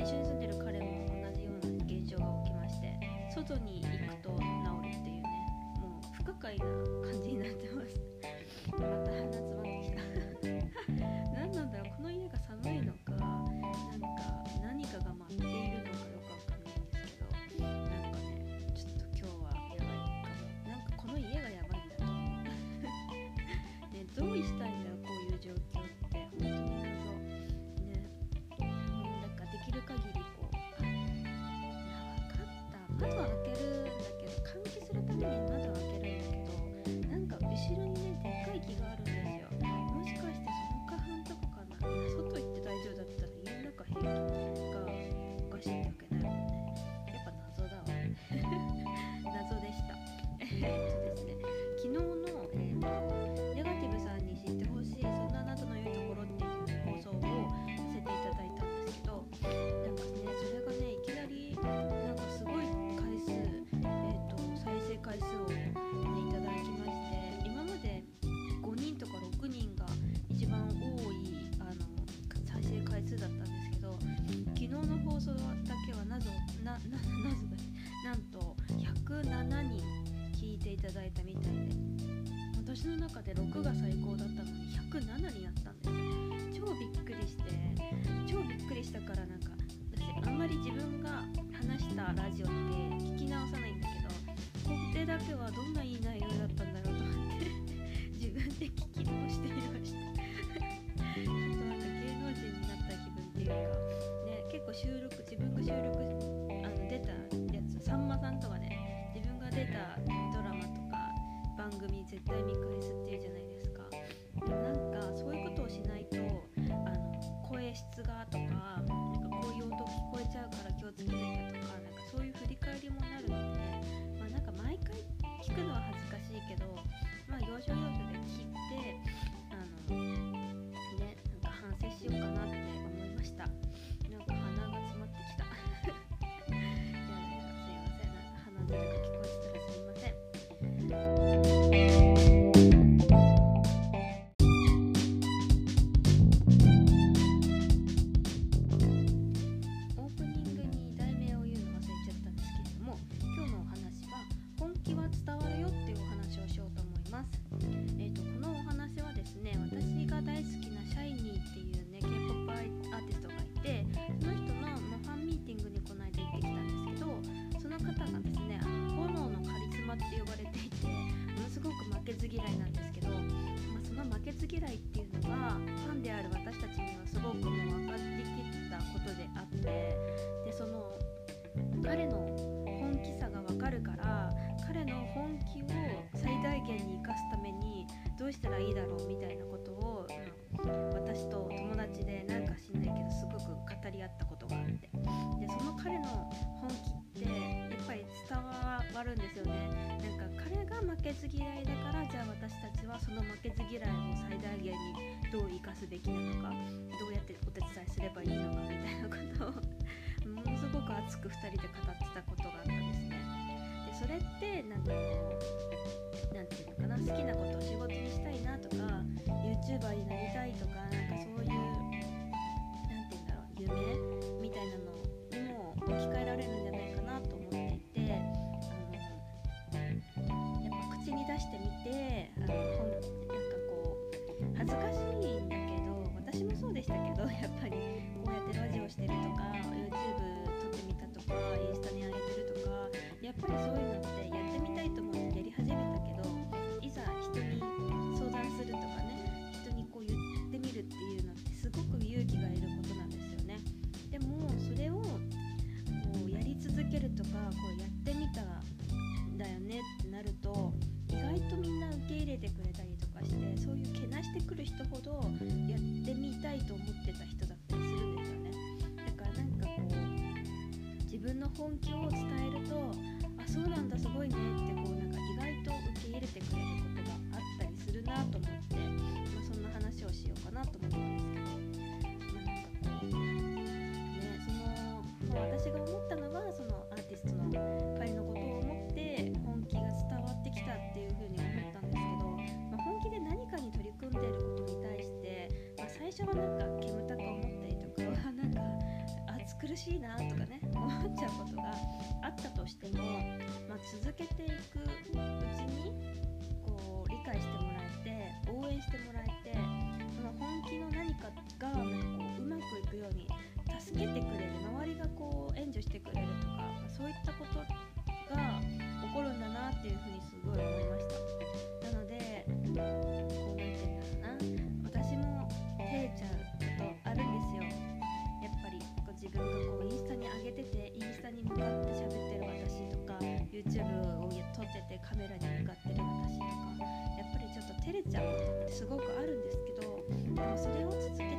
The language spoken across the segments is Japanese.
一緒に住んでる彼も同じような現象が起きまして外に行くと治るっていうねもう不可解な中で6が最高だったのに107になったんですよ。超びっくりして超びっくりしたからなんか私あんまり自分が話したラジオって聞き直さないんだけどこれだけはどんないい本気を最大限に生かすためにどうしたらいいだろうみたいなことを、うん、私と友達でなんか知んないけどすごく語り合ったことがあって。でその彼の本気ってやっぱり伝わるんですよねなんか彼が負けず嫌いだからじゃあ私たちはその負けず嫌いを最大限にどう生かすべきなのかどうやってお手伝いすればいいのかみたいなことをものすごく熱く2人で語ってたことがあったそれって何んかなんて言うのかな好きなことを仕事にしたいなとか YouTuber になりたいとかなんかそういう何て言うんだろう夢る人ほどやってみたいと思ってた人だったりするんですよね。だからなんかこう自分の本気を伝えるとあそうなんだすごいねってこうなんか意外と受け入れてくれる。困っちゃうことがあったとしても、まあ、続けていくうちにこう理解してもらえて応援してもらえてその本気の何かがなんかこううまくいくように助けてくれる周りがこう援助してくれるとかそういったことってちゃうってすごくあるんですけどでもそれを続け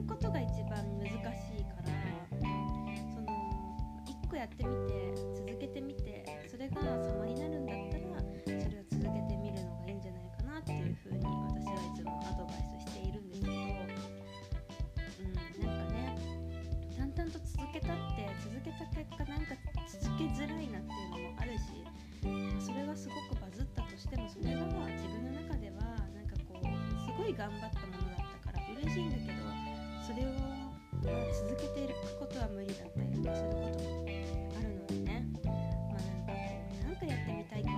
ることが一番難しいからその1個やってみて続けてみてそれが様になるんだったらそれを続けてみるのがいいんじゃないかなっていうふうに私はいつもアドバイスしているんですけど、うん、なんかね淡々と続けたって続けた結果なんか続けづらいなっていうのもあるし、それがすごくバズったとしてもそれが自分の中ではなんかこうすごい頑張って。くやってみたい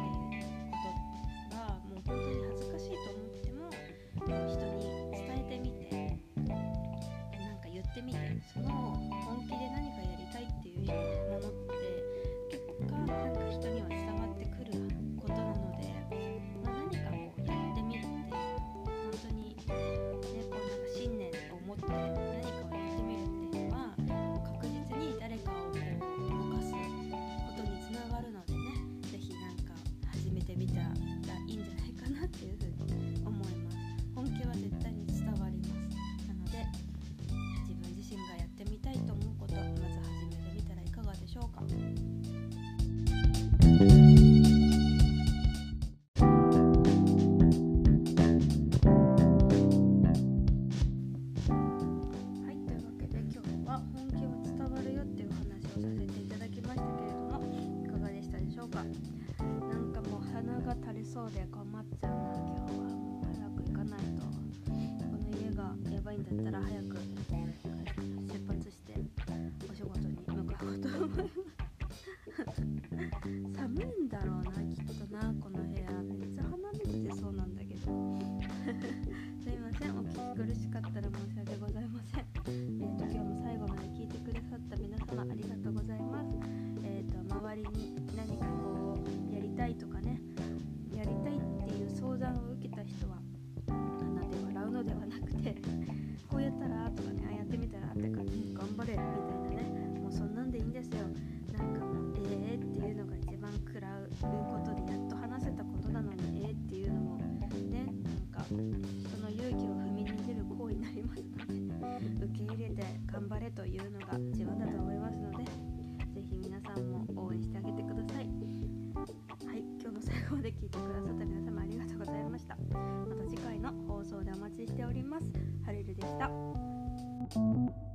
そうでこ受け入れて頑張れというのが一分だと思いますので是非皆さんも応援してあげてください。はい今日の最後まで聞いてくださった皆様ありがとうございました。また次回の放送でお待ちしております。ハレルでした。